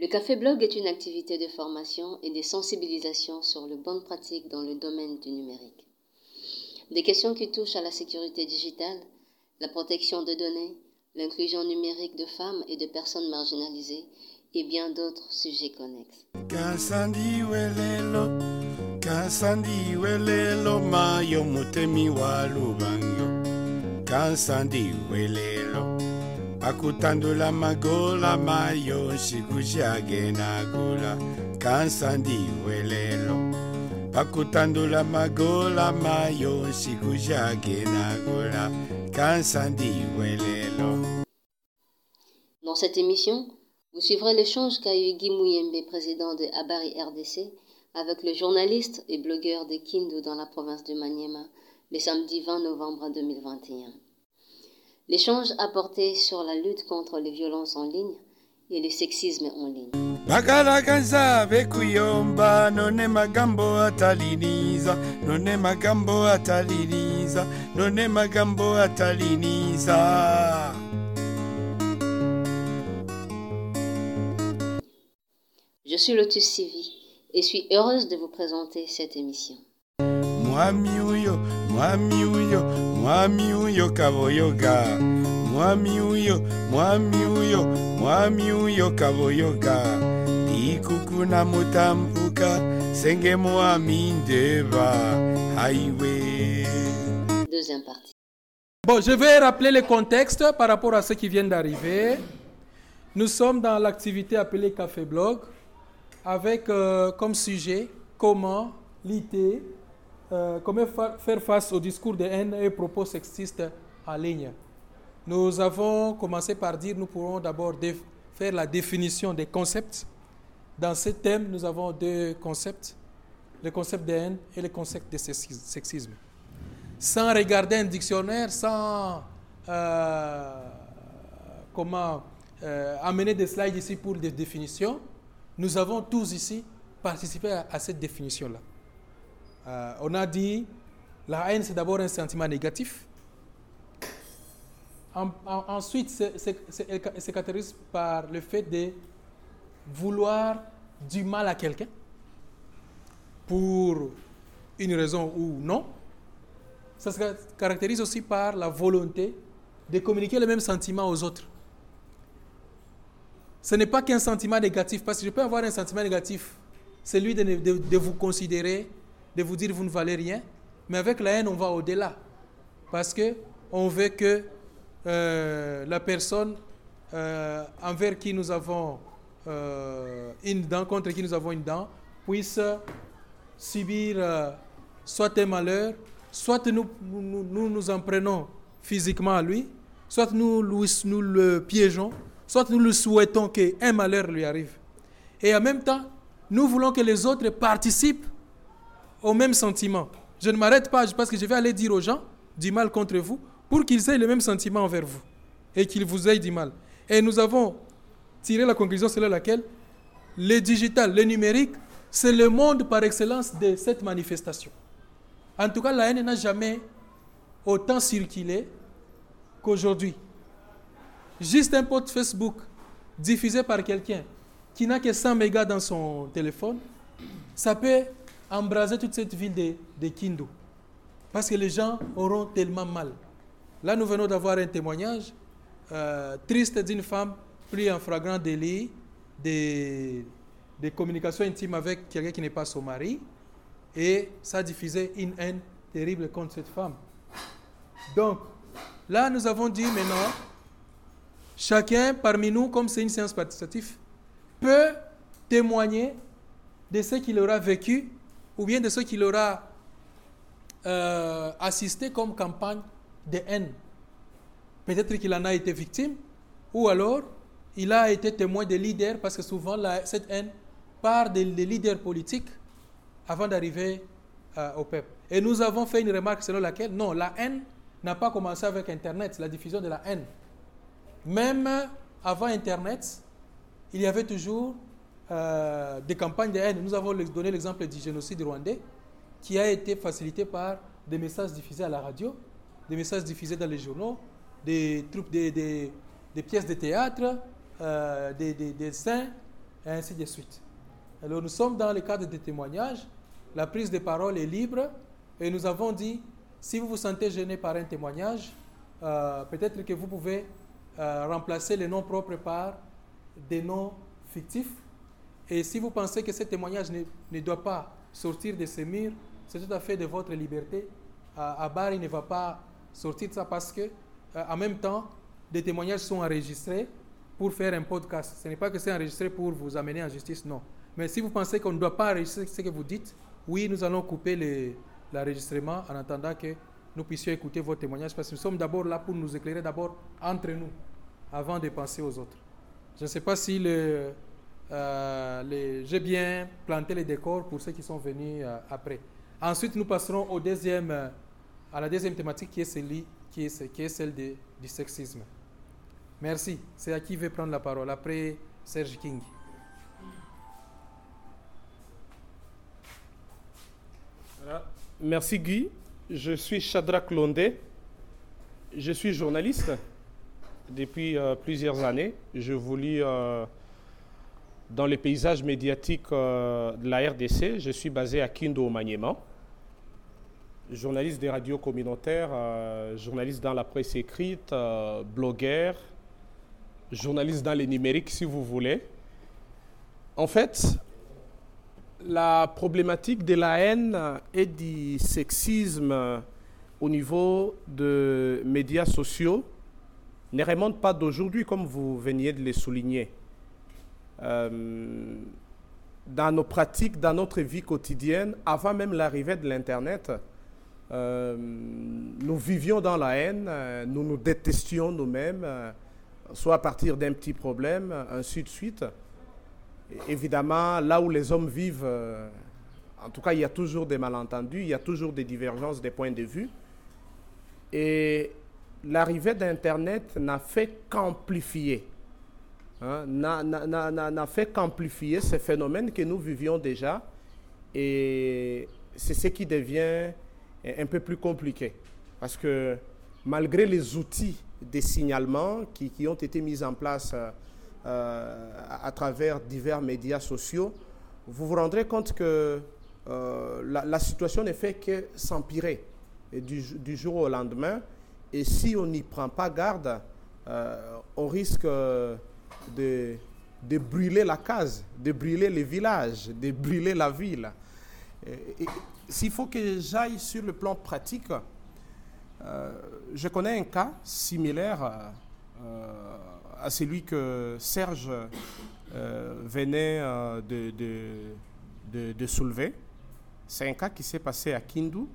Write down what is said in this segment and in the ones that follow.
Le Café Blog est une activité de formation et de sensibilisation sur les bonnes pratiques dans le domaine du numérique. Des questions qui touchent à la sécurité digitale, la protection de données, l'inclusion numérique de femmes et de personnes marginalisées et bien d'autres sujets connexes. Pakutandula Dans cette émission, vous suivrez l'échange qu'a eu Guy Mouyembe, président de Abari RDC, avec le journaliste et blogueur de Kindu dans la province de Maniema, le samedi 20 novembre 2021. L'échange a porté sur la lutte contre les violences en ligne et le sexisme en ligne. bakalakaza bekuyomba none magambo ataliniza none magambo ataliniza none magambo ataliniza Je suis Lotus Sivi et suis heureuse de vous présenter cette émission. mwami uyo mwami uyo mwami uyo kaboyoga mwami uyo mwami uyo mwami uyo kaboyoga ikukuna mutambuka senge mwami ndeba highway Deuxième partie. Bon, je vais rappeler le contexte par rapport à ce qui vient d'arriver. Nous sommes dans l'activité appelée Café Blog avec euh, comme sujet comment lutter, euh, comment fa- faire face au discours de haine et propos sexistes en ligne? Nous avons commencé par dire nous pourrons d'abord faire la définition des concepts. Dans ce thème, nous avons deux concepts, le concept de haine et le concept de sexis- sexisme sans regarder un dictionnaire, sans euh, comment euh, amener des slides ici pour des définitions, nous avons tous ici participé à cette définition-là. Euh, on a dit la haine, c'est d'abord un sentiment négatif. En- en- ensuite, c'est- elle se caractérise par le fait de vouloir du mal à quelqu'un pour une raison ou non. Ça se caractérise aussi par la volonté de communiquer le même sentiment aux autres. Ce n'est pas qu'un sentiment négatif, parce que je peux avoir un sentiment négatif, celui de vous considérer, de vous dire vous ne valez rien, mais avec la haine, on va au-delà. Parce que on veut que euh, la personne euh, envers qui nous avons euh, une dent, contre qui nous avons une dent, puisse subir soit un malheur, soit nous nous, nous en prenons physiquement à lui, soit nous, nous le piégeons, soit nous lui souhaitons qu'un malheur lui arrive. Et en même temps, nous voulons que les autres participent au même sentiment. Je ne m'arrête pas parce que je vais aller dire aux gens du mal contre vous pour qu'ils aient le même sentiment envers vous et qu'ils vous aient du mal. Et nous avons tiré la conclusion selon laquelle le digital, le numérique, c'est le monde par excellence de cette manifestation. En tout cas, la haine n'a jamais autant circulé qu'aujourd'hui. Juste un post Facebook diffusé par quelqu'un qui n'a que 100 mégas dans son téléphone, ça peut embraser toute cette ville de, de Kindu. Parce que les gens auront tellement mal. Là, nous venons d'avoir un témoignage euh, triste d'une femme prise en flagrant délit des, des communications intimes avec quelqu'un qui n'est pas son mari. Et ça a diffusé une haine terrible contre cette femme. Donc, là, nous avons dit maintenant, chacun parmi nous, comme c'est une séance participative, peut témoigner de ce qu'il aura vécu ou bien de ce qu'il aura euh, assisté comme campagne de haine. Peut-être qu'il en a été victime ou alors il a été témoin des leaders parce que souvent cette haine part des, des leaders politiques avant d'arriver euh, au peuple. Et nous avons fait une remarque selon laquelle non, la haine n'a pas commencé avec Internet, la diffusion de la haine. Même avant Internet, il y avait toujours euh, des campagnes de haine. Nous avons donné l'exemple du génocide rwandais qui a été facilité par des messages diffusés à la radio, des messages diffusés dans les journaux, des, troupes, des, pièces de théâtre, euh, des, des dessins et ainsi de suite. Alors nous sommes dans le cadre des témoignages, la prise de parole est libre et nous avons dit, si vous vous sentez gêné par un témoignage, euh, peut-être que vous pouvez remplacer les noms propres par des noms fictifs. Et si vous pensez que ce témoignage ne, ne doit pas sortir de ces murs, c'est tout à fait de votre liberté. À, à il ne va pas sortir de ça parce que, euh, en même temps, des témoignages sont enregistrés pour faire un podcast. Ce n'est pas que c'est enregistré pour vous amener en justice, non. Mais si vous pensez qu'on ne doit pas enregistrer ce que vous dites, oui, nous allons couper l'enregistrement en attendant que nous puissions écouter vos témoignages parce que nous sommes d'abord là pour nous éclairer d'abord entre nous avant de penser aux autres. Je ne sais pas si le, euh, j'ai bien planté les décors pour ceux qui sont venus euh, après. Ensuite, nous passerons au deuxième, euh, à la deuxième thématique qui est, celle, qui est, celle de, du sexisme. Merci. C'est à qui veut prendre la parole après Serge King. Merci Guy. Je suis Shadrach Londé. Je suis journaliste depuis plusieurs années. Je voulais dans les paysages médiatiques euh, de la RDC. Je suis basé à Kindo, au. Journaliste des radios communautaires, journaliste dans la presse écrite, blogueur, journaliste dans les numériques si vous voulez. En fait, la problématique de la haine et du sexisme au niveau des médias sociaux ne remonte pas d'aujourd'hui, comme vous veniez de le souligner. Euh, dans nos pratiques, dans notre vie quotidienne, avant même l'arrivée de l'Internet, euh, nous vivions dans la haine, nous nous détestions nous-mêmes, soit à partir d'un petit problème, ainsi de suite. Évidemment, là où les hommes vivent, euh, en tout cas, il y a toujours des malentendus, il y a toujours des divergences des points de vue. Et l'arrivée d'Internet n'a fait qu'amplifier, hein, n'a fait qu'amplifier ces phénomènes que nous vivions déjà. Et c'est ce qui devient un peu plus compliqué. Parce que malgré les outils de signalement qui, qui ont été mis en place euh, à, travers divers médias sociaux, vous vous rendrez compte que euh, la, situation ne fait que s'empirer du, du, jour au lendemain. Et si on n'y prend pas garde, euh, on risque de, brûler la case, de brûler les villages, de brûler la ville. S'il faut que j'aille sur le plan pratique, je connais un cas similaire à celui que Serge euh, venait euh, de, de, soulever. C'est un cas qui s'est passé à Kindu,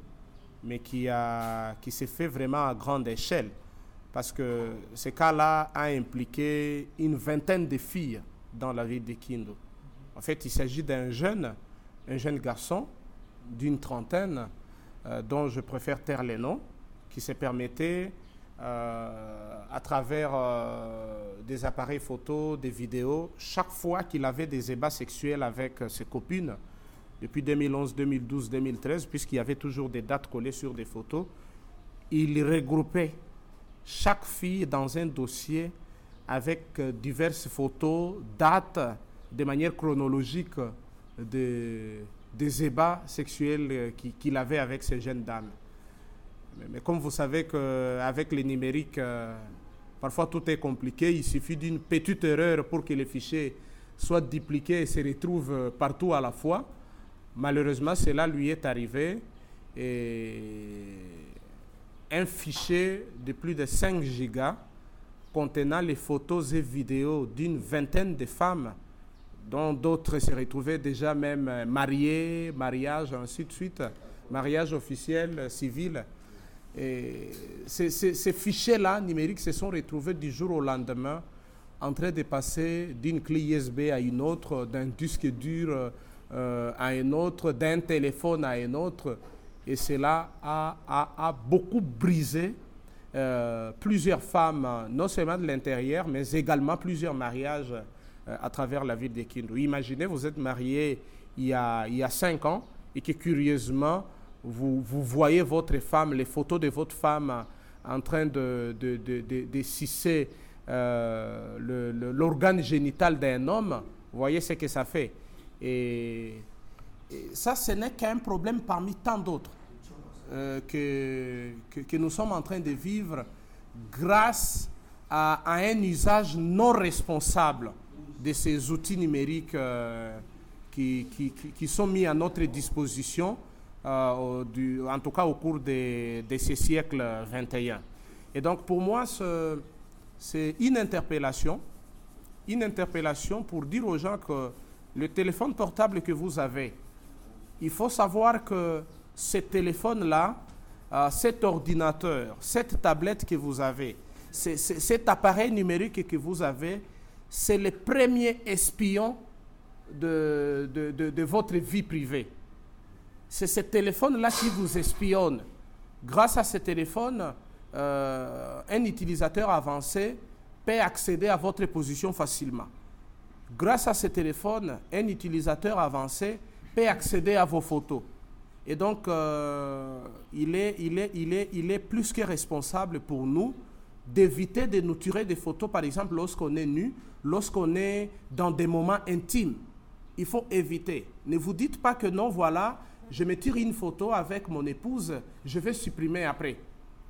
mais qui, qui s'est fait vraiment à grande échelle. Parce que ce cas-là a impliqué une vingtaine de filles dans la ville de Kindu. En fait, il s'agit d'un jeune, un jeune garçon d'une trentaine, euh, dont je préfère taire les noms, qui s'est permetté euh, à travers euh, des appareils photo, des vidéos, chaque fois qu'il avait des ébats sexuels avec ses copines, depuis 2011, 2012, 2013, puisqu'il y avait toujours des dates collées sur des photos, il regroupait chaque fille dans un dossier avec diverses photos, dates, de manière chronologique de, des ébats sexuels qu'il avait avec ces jeunes dames. Mais, comme vous savez qu'avec les numériques, euh, parfois tout est compliqué. Il suffit d'une petite erreur pour que les fichiers soient dupliqués et se retrouvent euh, partout à la fois. Malheureusement, cela lui est arrivé. Et un fichier de plus de 5 gigas contenant les photos et vidéos d'une vingtaine de femmes, dont d'autres se retrouvaient déjà même mariées, mariage, ainsi de suite, mariage officiel, civil. Et ces, fichiers-là numériques se sont retrouvés du jour au lendemain en train de passer d'une clé USB à une autre, d'un disque dur euh, à un autre, d'un téléphone à un autre. Et cela a, a, beaucoup brisé euh, plusieurs femmes, non seulement de l'intérieur, mais également plusieurs mariages euh, à travers la ville de Kindu. Imaginez, vous êtes marié il y, a, il y a cinq ans et que curieusement, vous, voyez votre femme, les photos de votre femme en train de, de, de, euh, l'organe génital d'un homme, Vous voyez ce que ça fait. Et, ça, ce n'est qu'un problème parmi tant d'autres euh, que, que, nous sommes en train de vivre grâce à, un usage non responsable de ces outils numériques euh, qui, qui, qui, sont mis à notre disposition, euh, en tout cas au cours de, de ces siècles 21. Et donc pour moi, c'est une interpellation, une interpellation pour dire aux gens que le téléphone portable que vous avez, il faut savoir que ce téléphone-là, euh, cet ordinateur, cette tablette que vous avez, cet appareil numérique que vous avez, c'est le premier espion de, de, de, votre vie privée. C'est ce téléphone-là qui vous espionne. Grâce à ce téléphone, euh, un utilisateur avancé peut accéder à votre position facilement. Grâce à ce téléphone, un utilisateur avancé peut accéder à vos photos. Et donc, euh, il, est, il, est, il, est, il est plus que responsable pour nous d'éviter de nous tirer des photos, par exemple, lorsqu'on est nu, lorsqu'on est dans des moments intimes. Il faut éviter. Ne vous dites pas que non, voilà, je me tire une photo avec mon épouse, je vais supprimer après.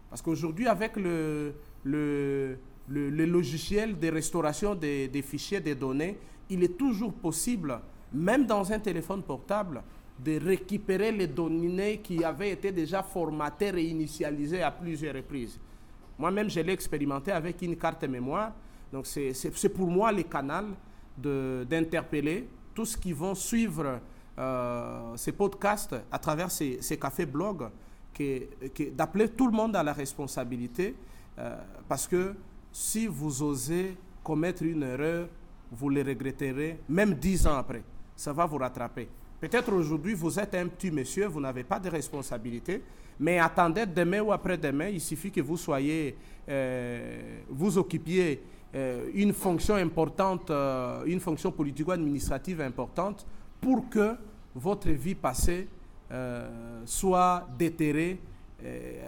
Parce qu'aujourd'hui, avec le, le, le, logiciel de restauration des, des, fichiers, des données, il est toujours possible, même dans un téléphone portable, de récupérer les données qui avaient été déjà formatées, réinitialisées à plusieurs reprises. Moi-même, je l'ai expérimenté avec une carte mémoire. Donc, c'est pour moi le canal d'interpeller tous ceux qui vont suivre euh, ces podcasts à travers ces, cafés blogs, d'appeler tout le monde à la responsabilité. Euh, parce que si vous osez commettre une erreur, vous le regretterez, même dix ans après. Ça va vous rattraper. Peut-être aujourd'hui, vous êtes un petit monsieur, vous n'avez pas de responsabilité, mais attendez demain ou après-demain, il suffit que vous soyez, euh, vous occupiez euh, une fonction importante, euh, une fonction politico-administrative importante, pour que votre vie passée soit déterrée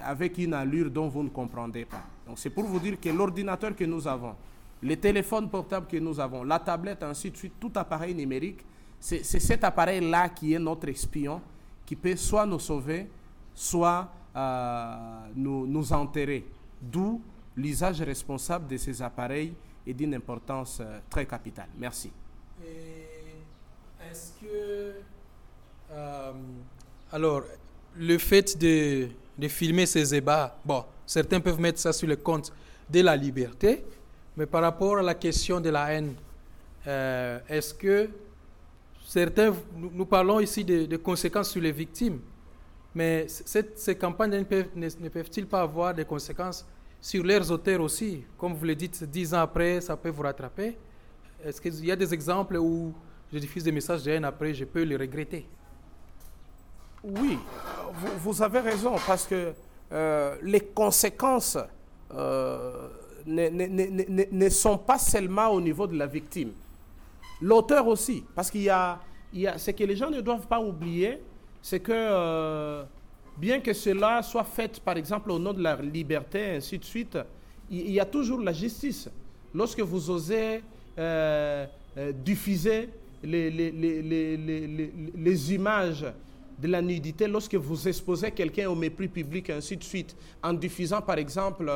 avec une allure dont vous ne comprendrez pas. Donc c'est pour vous dire que l'ordinateur que nous avons, les téléphones portables que nous avons, la tablette, ainsi de suite, tout appareil numérique, c'est cet appareil-là qui est notre espion, qui peut soit nous sauver, soit euh, nous, nous enterrer. D'où l'usage responsable de ces appareils est d'une importance euh, très capitale. Merci. Est-ce que. Euh, alors, le fait de, de, filmer ces ébats, bon, certains peuvent mettre ça sur le compte de la liberté, mais par rapport à la question de la haine, est-ce que certains, nous, parlons ici de, conséquences sur les victimes, mais ces campagnes ne peuvent-ils pas avoir des conséquences sur leurs auteurs aussi? Comme vous le dites, dix ans après, ça peut vous rattraper. Est-ce qu'il y a des exemples où je diffuse des messages de haine après, je peux les regretter? Oui, vous, avez raison, parce que euh, les conséquences euh, ne, sont pas seulement au niveau de la victime. L'auteur aussi, parce qu'il y a, il y a, ce que les gens ne doivent pas oublier, c'est que euh, bien que cela soit fait, par exemple, au nom de la liberté, ainsi de suite, il, y a toujours la justice. Lorsque vous osez euh, euh, diffuser les, les, les, les, images de la nudité, lorsque vous exposez quelqu'un au mépris public, ainsi de suite, en diffusant, par exemple,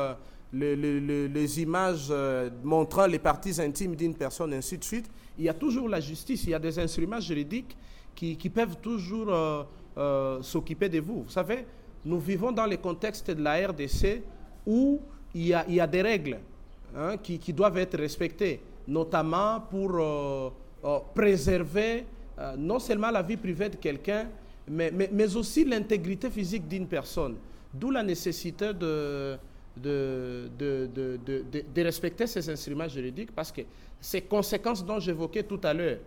les images montrant les parties intimes d'une personne, ainsi de suite, il y a toujours la justice, il y a des instruments juridiques qui, peuvent toujours euh, euh, s'occuper de vous. Vous savez, nous vivons dans le contexte de la RDC où il y a, il y a des règles hein, qui, doivent être respectées, notamment pour euh, préserver non seulement la vie privée de quelqu'un, mais, mais, aussi l'intégrité physique d'une personne. D'où la nécessité de, de, de, de, de, respecter ces instruments juridiques parce que ces conséquences dont j'évoquais tout à l'heure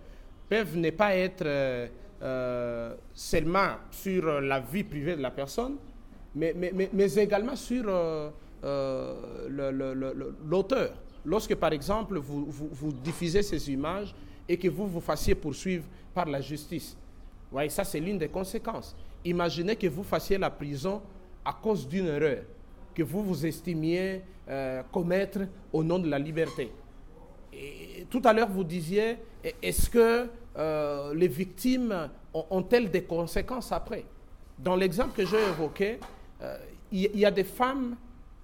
peuvent ne pas être euh, euh, seulement sur la vie privée de la personne, mais, mais, mais, également sur euh, l'auteur. Lorsque, par exemple, vous, vous, diffusez ces images et que vous vous fassiez poursuivre par la justice, voyez, ça c'est l'une des conséquences. Imaginez que vous fassiez la prison à cause d'une erreur que vous vous estimiez commettre au nom de la liberté tout à l'heure, vous disiez, est-ce que euh, les victimes ont-elles des conséquences après? Dans l'exemple que j'ai évoqué, euh, il y, a des femmes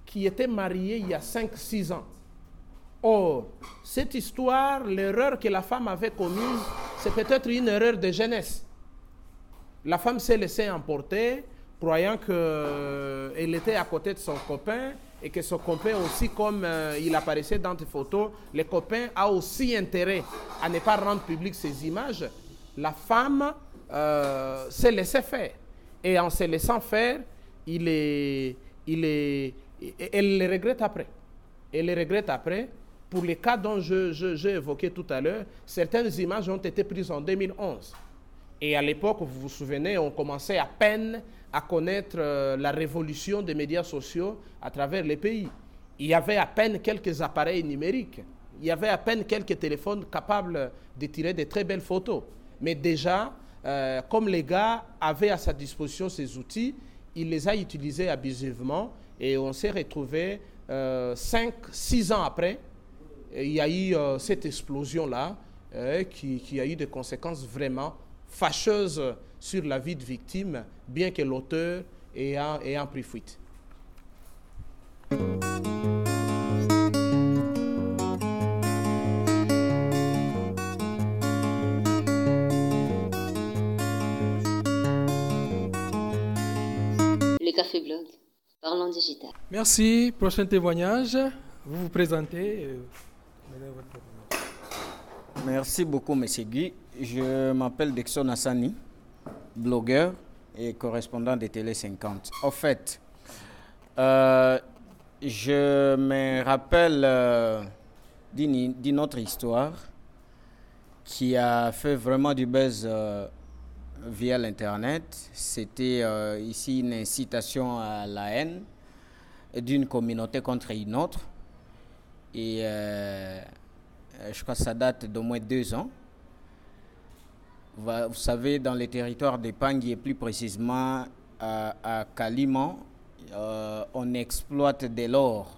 qui étaient mariées il y a 5-6 ans. Or, cette histoire, l'erreur que la femme avait commise, c'est peut-être une erreur de jeunesse. La femme s'est laissée emporter, croyant qu'elle euh, était à côté de son copain et que son copain aussi, comme euh, il apparaissait dans tes photos, le copain a aussi intérêt à ne pas rendre public ces images. La femme euh, s'est laissée faire. Et en se laissant faire, il est, il est, elle le regrette après. Elle le regrette après. Pour les cas dont j'ai je, évoqué tout à l'heure, certaines images ont été prises en 2011. Et à l'époque, vous vous souvenez, on commençait à peine à connaître euh, la révolution des médias sociaux à travers les pays. Il y avait à peine quelques appareils numériques. Il y avait à peine quelques téléphones capables de tirer de très belles photos. Mais déjà, euh, comme les gars avaient à sa disposition ces outils, il les a utilisés abusivement et on s'est retrouvé euh, 5, 6 ans après. il y a eu euh, cette explosion-là qui, a eu des conséquences vraiment fâcheuses sur la vie de victime, bien que l'auteur ait, ait pris fuite. Les cafés blog, parlons digital. Merci. Prochain témoignage. Vous vous présentez. Euh, Merci beaucoup, M. Guy. Je m'appelle Dexon Hassani blogueur et correspondant de Télé 50. En fait, euh, je me rappelle euh, d'une autre histoire qui a fait vraiment du buzz euh, via l'Internet. C'était ici une incitation à la haine d'une communauté contre une autre. Et je crois que ça date d'au moins deux ans vous savez, dans les territoires de Pangui et plus précisément à, à euh, on exploite de l'or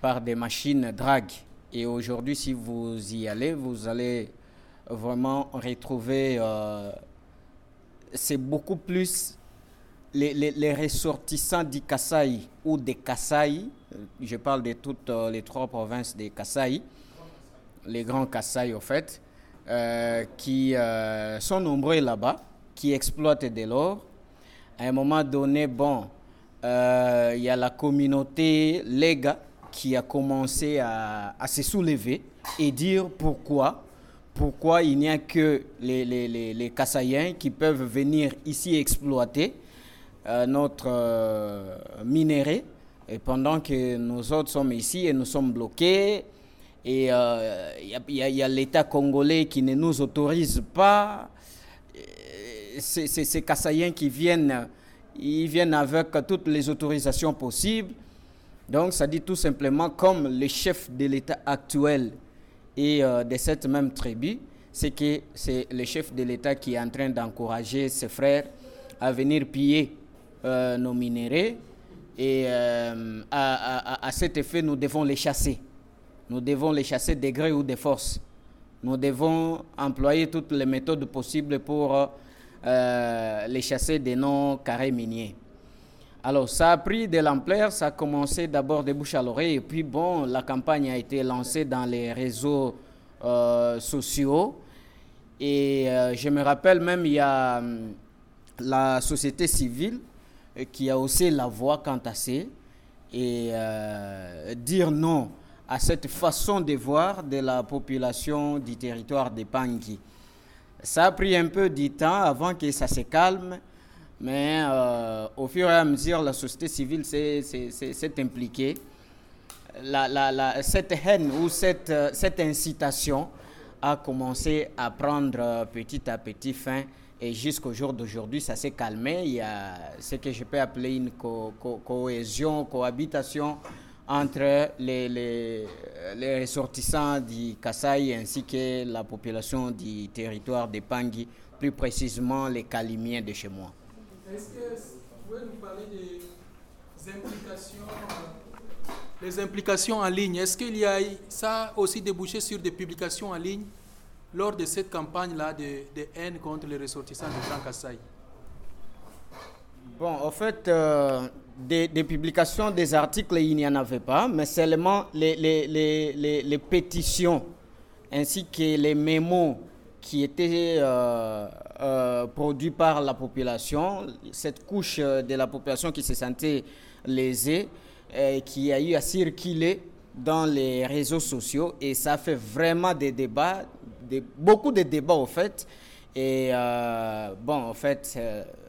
par des machines drag. Et aujourd'hui, si vous y allez, vous allez vraiment retrouver, euh, c'est beaucoup plus les, les, ressortissants du Kasaï ou des Kasaï, je parle de toutes euh, les trois provinces des Kasaï, les grands Kasaï au fait, qui euh, sont nombreux là-bas, qui exploitent de l'or. À un moment donné, bon, euh, il y a la communauté Lega qui a commencé à, se soulever et dire pourquoi, pourquoi il n'y a que les, les, qui peuvent venir ici exploiter notre minerai, et pendant que nous autres sommes ici et nous sommes bloqués, et il euh, y a, l'État congolais qui ne nous autorise pas. Ces, ces, Kassaïens qui viennent, ils viennent avec toutes les autorisations possibles. Donc ça dit tout simplement comme le chef de l'État actuel et euh, de cette même tribu, c'est que c'est le chef de l'État qui est en train d'encourager ses frères à venir piller euh, nos minéraux. Et à, cet effet, nous devons les chasser. Nous devons les chasser des gré ou des forces. Nous devons employer toutes les méthodes possibles pour euh, les chasser des non-carrés miniers. Alors, ça a pris de l'ampleur, ça a commencé d'abord de bouche à l'oreille, et puis bon, la campagne a été lancée dans les réseaux euh, sociaux. Et euh, je me rappelle même, il y a hum, la société civile qui a aussi la voix quant à et dire non à cette façon de voir de la population du territoire de Pangui. Ça a pris un peu de temps avant que ça se calme, mais euh, au fur et à mesure, la société civile s'est impliquée. Cette haine ou cette, cette incitation a commencé à prendre petit à petit fin et jusqu'au jour d'aujourd'hui, ça s'est calmé. Il y a ce que je peux appeler une cohésion, cohabitation entre les, les, les, ressortissants du Kasaï ainsi que la population du territoire de Pangui, plus précisément les Kalimiens de chez moi. Est-ce que vous pouvez nous parler des implications Les implications en ligne, est-ce qu'il y a ça aussi débouché sur des publications en ligne lors de cette campagne-là de, de haine contre les ressortissants de Grand Kassai Bon, en fait, euh, des, publications, des articles, il n'y en avait pas, mais seulement les, les, les, pétitions ainsi que les mémos qui étaient euh, euh, produits par la population, cette couche euh, de la population qui se sentait lésée, et qui a eu à circuler dans les réseaux sociaux et ça a fait vraiment des débats, beaucoup de débats au fait. Et euh, bon, en fait,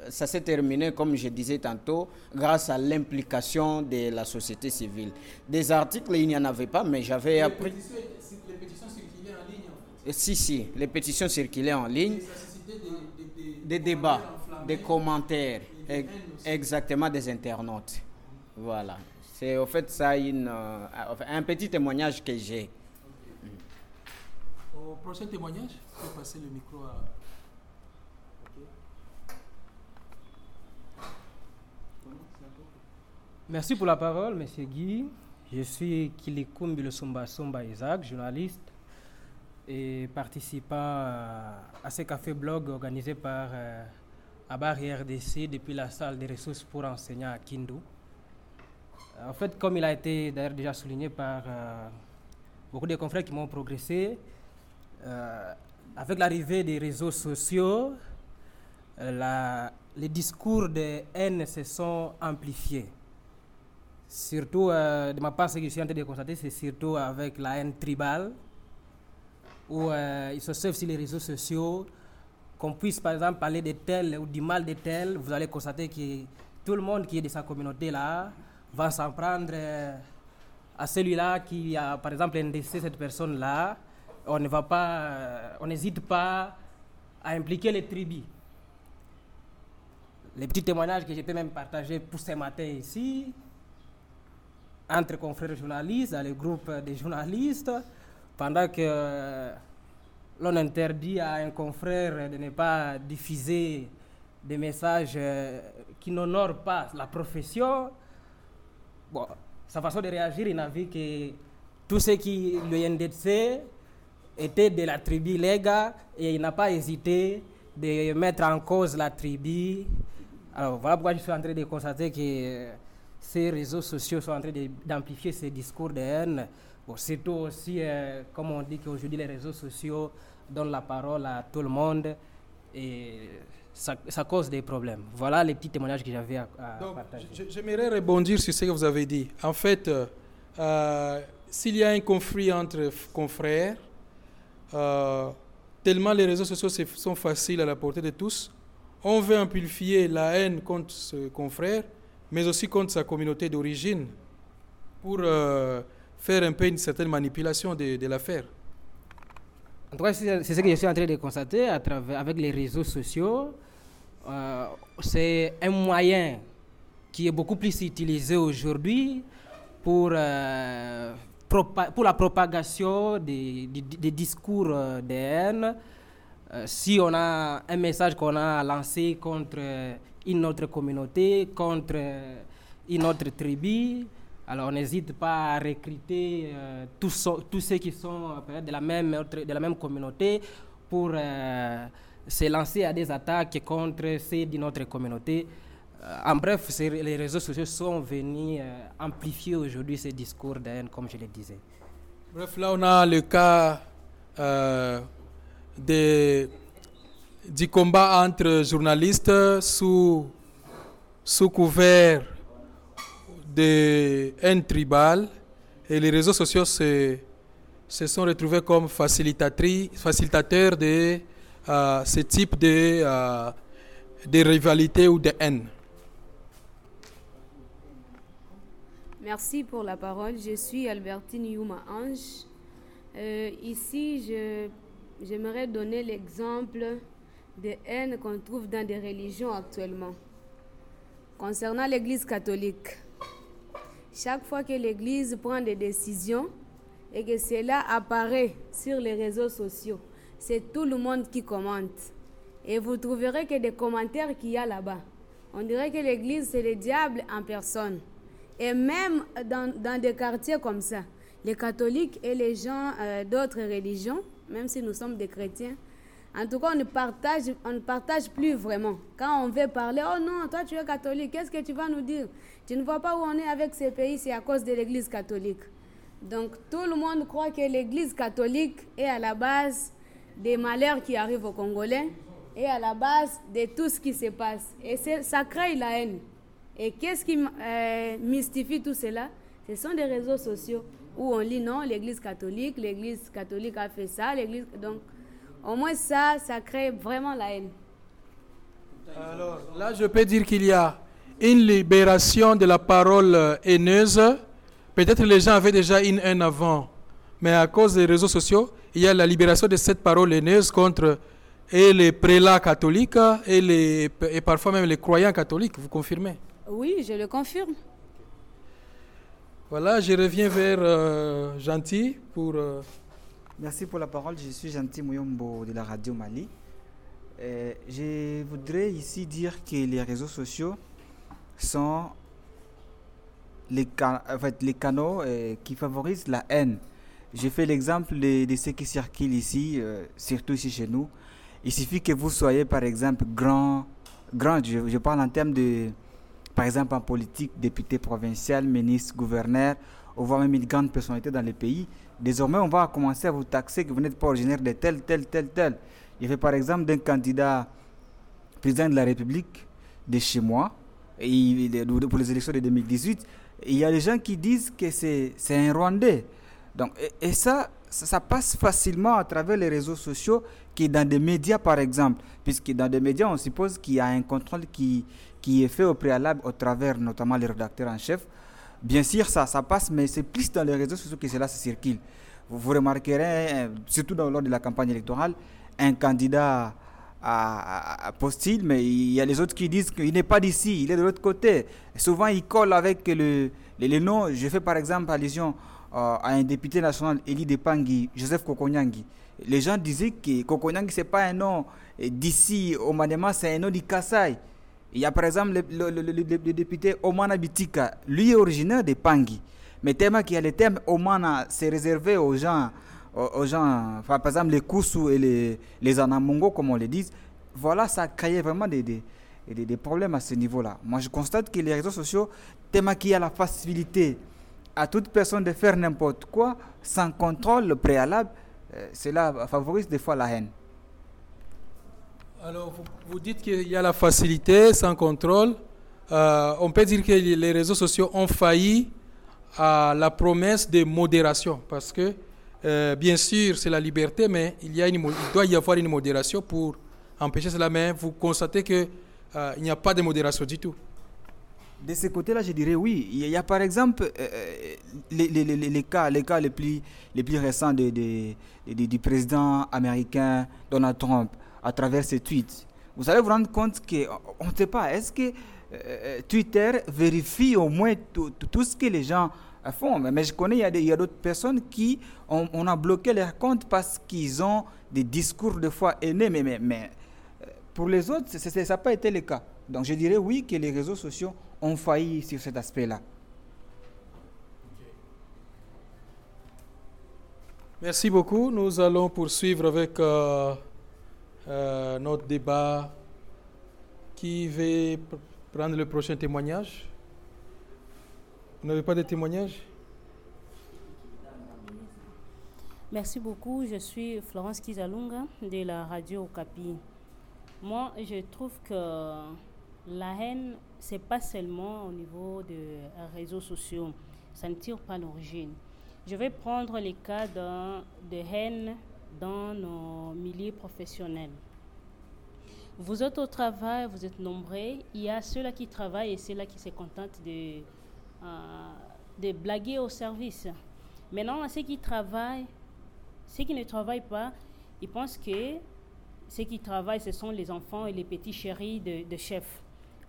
ça s'est terminé, comme je disais tantôt, grâce à l'implication de la société civile. Des articles, il n'y en avait pas, mais j'avais appris. Les pétitions circulaient en ligne, en Euh, Si, si, les pétitions circulaient en ligne. Ça des, des- des- des débats, des commentaires, Et exactement des internautes. Voilà. C'est au fait ça une, euh, un petit témoignage que j'ai. Au prochain témoignage, je vais passer le micro à. Merci pour la parole, Monsieur Guy. Je suis Kilikumbi Somba Somba Isaac, journaliste et participant à, à ce café blog organisé par euh, Abari RDC depuis la salle des ressources pour enseignants à Kindu. En fait, comme il a été d'ailleurs déjà souligné par euh, beaucoup de confrères qui m'ont progressé, euh, avec l'arrivée des réseaux sociaux, euh, les discours de haine se sont amplifiés. Surtout, euh, de ma part, ce que je suis en train de constater, c'est surtout avec la haine tribale, où euh, ils se servent sur les réseaux sociaux, qu'on puisse par exemple parler de tel ou du mal de tel, vous allez constater que tout le monde qui est de sa communauté là va s'en prendre euh, à celui-là qui a par exemple indexé cette personne-là. On ne va pas, on n'hésite pas à impliquer les tribus. Les petits témoignages que j'ai pu même partager pour ce matin ici, entre confrères journalistes, dans le groupe des journalistes, pendant que euh, l'on interdit à un confrère de ne pas diffuser des messages euh, qui n'honorent pas la profession. Sa façon de réagir, il a vu que tout ce qui lui indexait était de la tribu Lega et il n'a pas hésité de mettre en cause la tribu. Alors voilà pourquoi je suis en train de constater que euh, ces réseaux sociaux sont en train d'amplifier ces discours de haine. Bon, surtout aussi, euh, comme on dit qu'aujourd'hui les réseaux sociaux donnent la parole à tout le monde et ça, ça cause des problèmes. Voilà les petits témoignages que j'avais à, à Donc, partager. j'aimerais rebondir sur ce que vous avez dit. En fait, euh, euh, s'il y a un conflit entre confrères, tellement les réseaux sociaux sont faciles à la portée de tous, on veut amplifier la haine contre ce confrère, mais aussi contre sa communauté d'origine, pour euh, faire un peu une certaine manipulation de, l'affaire. En tout cas, c'est ce que je suis en train de constater avec les réseaux sociaux. Euh, c'est un moyen qui est beaucoup plus utilisé aujourd'hui pour, euh, pour la propagation des, discours de haine. Si on a un message qu'on a lancé contre une autre communauté, contre une autre tribu, alors on n'hésite pas à recruter euh, tous, ceux qui sont euh, de la même, de la même communauté pour euh, se lancer à des attaques contre ceux d'une autre communauté. En bref, les réseaux sociaux sont venus amplifier aujourd'hui ces discours de haine, comme je le disais. Bref, là, on a le cas euh, de- du combat entre journalistes sous, sous couvert de haine tribale et les réseaux sociaux se, se sont retrouvés comme facilitateurs de euh, ce type de, euh, de rivalité ou de haine. Merci pour la parole. Je suis Albertine Yuma Ange. Euh, ici, j'aimerais donner l'exemple de haine qu'on trouve dans des religions actuellement. Concernant l'Église catholique, chaque fois que l'Église prend des décisions et que cela apparaît sur les réseaux sociaux, c'est tout le monde qui commente. Et vous trouverez que des commentaires qu'il y a là-bas. On dirait que l'Église, c'est le diable en personne. Et même dans, des quartiers comme ça, les catholiques et les gens euh, d'autres religions, même si nous sommes des chrétiens, en tout cas, on ne partage, on ne partage plus vraiment. Quand on veut parler, oh non, toi tu es catholique, qu'est-ce que tu vas nous dire? Tu ne vois pas où on est avec ces pays, c'est à cause de l'Église catholique. Donc tout le monde croit que l'Église catholique est à la base des malheurs qui arrivent aux Congolais et à la base de tout ce qui se passe. Et ça crée la haine. Et qu'est-ce qui euh, mystifie tout cela? Ce sont des réseaux sociaux où on lit non, l'Église catholique, l'Église catholique a fait ça, l'Église... Donc, au moins ça, ça crée vraiment la haine. Alors, là, je peux dire qu'il y a une libération de la parole haineuse. Peut-être les gens avaient déjà une haine avant, mais à cause des réseaux sociaux, il y a la libération de cette parole haineuse contre et les prélats catholiques et, les, et parfois même les croyants catholiques. Vous confirmez? Oui, je le confirme. Voilà, je reviens vers euh, Gentil pour... Euh, Merci pour la parole. Je suis Gentil Mouyombo de la radio Mali. Euh, je voudrais ici dire que les réseaux sociaux sont les, canaux qui favorisent la haine. J'ai fait l'exemple de, de, ce qui circule ici, surtout ici chez nous. Il suffit que vous soyez, par exemple, grand, grand je, je parle en termes de, par exemple, en politique, député provincial, ministre, gouverneur, ou voire même une grande personnalité dans le pays. Désormais, on va commencer à vous taxer que vous n'êtes pas originaire de tel, tel, tel, tel. Il fait par exemple d'un candidat président de la République de chez moi, et pour les élections de 2018, il y a des gens qui disent que c'est un Rwandais. Donc, et, ça, ça, passe facilement à travers les réseaux sociaux qui dans des médias par exemple, puisque dans des médias on suppose qu'il y a un contrôle qui, qui est fait au préalable au travers notamment les rédacteurs en chef. Bien sûr ça, ça passe, mais c'est plus dans les réseaux sociaux que cela se circule. Vous, remarquerez, euh, surtout dans, lors de la campagne électorale, un candidat à, postile, mais il y a les autres qui disent qu'il n'est pas d'ici, il est de l'autre côté. souvent, il colle avec le, les, noms. Je fais par exemple allusion euh, à un député national, Eli Depangui, Joseph Kokonyangi. Les gens disaient que Kokonyangi, ce n'est pas un nom d'ici, au Manema, c'est un nom du Kassai. Il y a par exemple le, député Omana Bitika, lui est originaire de Pangui. Mais tellement qu'il y a le terme Omana, c'est réservé aux gens, aux, gens par exemple les Koussou et les, les Anamongo, comme on le dit. Voilà, ça a créé vraiment des, des, des, problèmes à ce niveau-là. Moi, je constate que les réseaux sociaux, tellement qu'il y a la facilité à toute personne de faire n'importe quoi sans contrôle préalable, euh, cela favorise des fois la haine. Alors, vous, dites qu'il y a la facilité sans contrôle. Euh, on peut dire que les réseaux sociaux ont failli à la promesse de modération parce que, euh, bien sûr, c'est la liberté, mais il, y a il doit y avoir une modération pour empêcher cela. Mais vous constatez qu'il n'y a pas de modération du tout. De ce côté-là, je dirais oui. Il y a par exemple euh, euh, les, cas, les cas les plus, récents du président américain Donald Trump à travers ses tweets. Vous allez vous rendre compte qu'on ne sait pas, est-ce que euh, Twitter vérifie au moins tout, ce que les gens font? Mais je connais, il y a d'autres personnes qui, ont, on a bloqué leurs comptes parce qu'ils ont des discours de foi haineux, mais, mais pour les autres, ça n'a pas été le cas. Donc je dirais oui que les réseaux sociaux ont failli sur cet aspect-là. Merci beaucoup. Nous allons poursuivre avec euh, euh, notre débat. Qui veut prendre le prochain témoignage Vous n'avez pas de témoignage? Merci beaucoup. Je suis Florence Kizalunga de la radio Okapi. Moi, je trouve que la haine, c'est pas seulement au niveau des réseaux sociaux. Ça ne tire pas l'origine. Je vais prendre les cas de haine dans nos milieux professionnels. Vous êtes au travail, vous êtes nombreux. Il y a ceux-là qui travaillent et ceux-là qui se contentent de, euh, de blaguer au service. Maintenant, ceux qui travaillent, ceux qui ne travaillent pas, ils pensent que ceux qui travaillent, ce sont les enfants et les petits chéris de, de chefs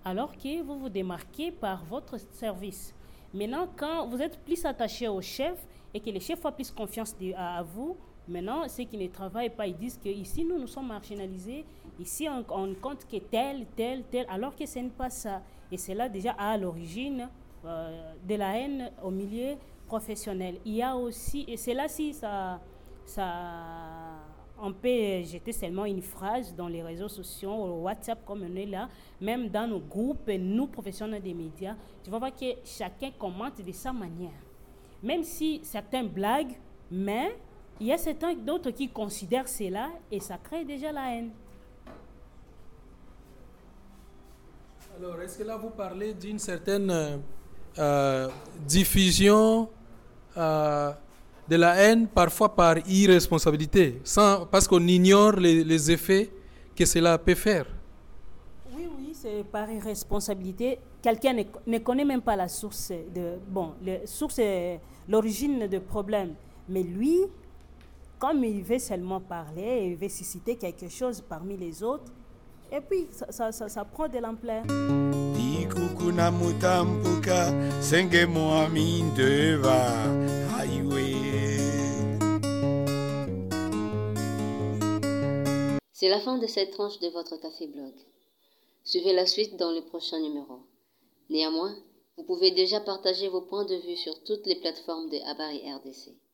alors que vous vous démarquez par votre service. Maintenant, quand vous êtes plus attaché au chef et que le chef a plus confiance à, vous, maintenant, ceux qui ne travaillent pas, ils disent que ici, nous, nous sommes marginalisés, ici, on, compte que tel, tel, tel, alors que ce n'est pas ça. Et c'est là déjà à l'origine euh, de la haine au milieu professionnel. Il y a aussi, et c'est là si ça, ça, on peut jeter seulement une phrase dans les réseaux sociaux, au WhatsApp comme on est là, même dans nos groupes, nous professionnels des médias, tu vas voir que chacun commente de sa manière. Même si certains blaguent, mais il y a certains d'autres qui considèrent cela et ça crée déjà la haine. Alors, est-ce que là vous parlez d'une certaine euh, euh, diffusion euh, de la haine, parfois par irresponsabilité, sans, parce qu'on ignore les, les effets que cela peut faire? Oui, oui, c'est par irresponsabilité. Quelqu'un ne, ne connaît même pas la source de. Bon, la source, l'origine du problème. Mais lui, comme il veut seulement parler, il veut susciter quelque chose parmi les autres, et puis ça, ça, ça, ça prend de l'ampleur. C'est la fin de cette tranche de votre café blog. Suivez la suite dans le prochain numéro. Néanmoins, vous pouvez déjà partager vos points de vue sur toutes les plateformes de Habari RDC.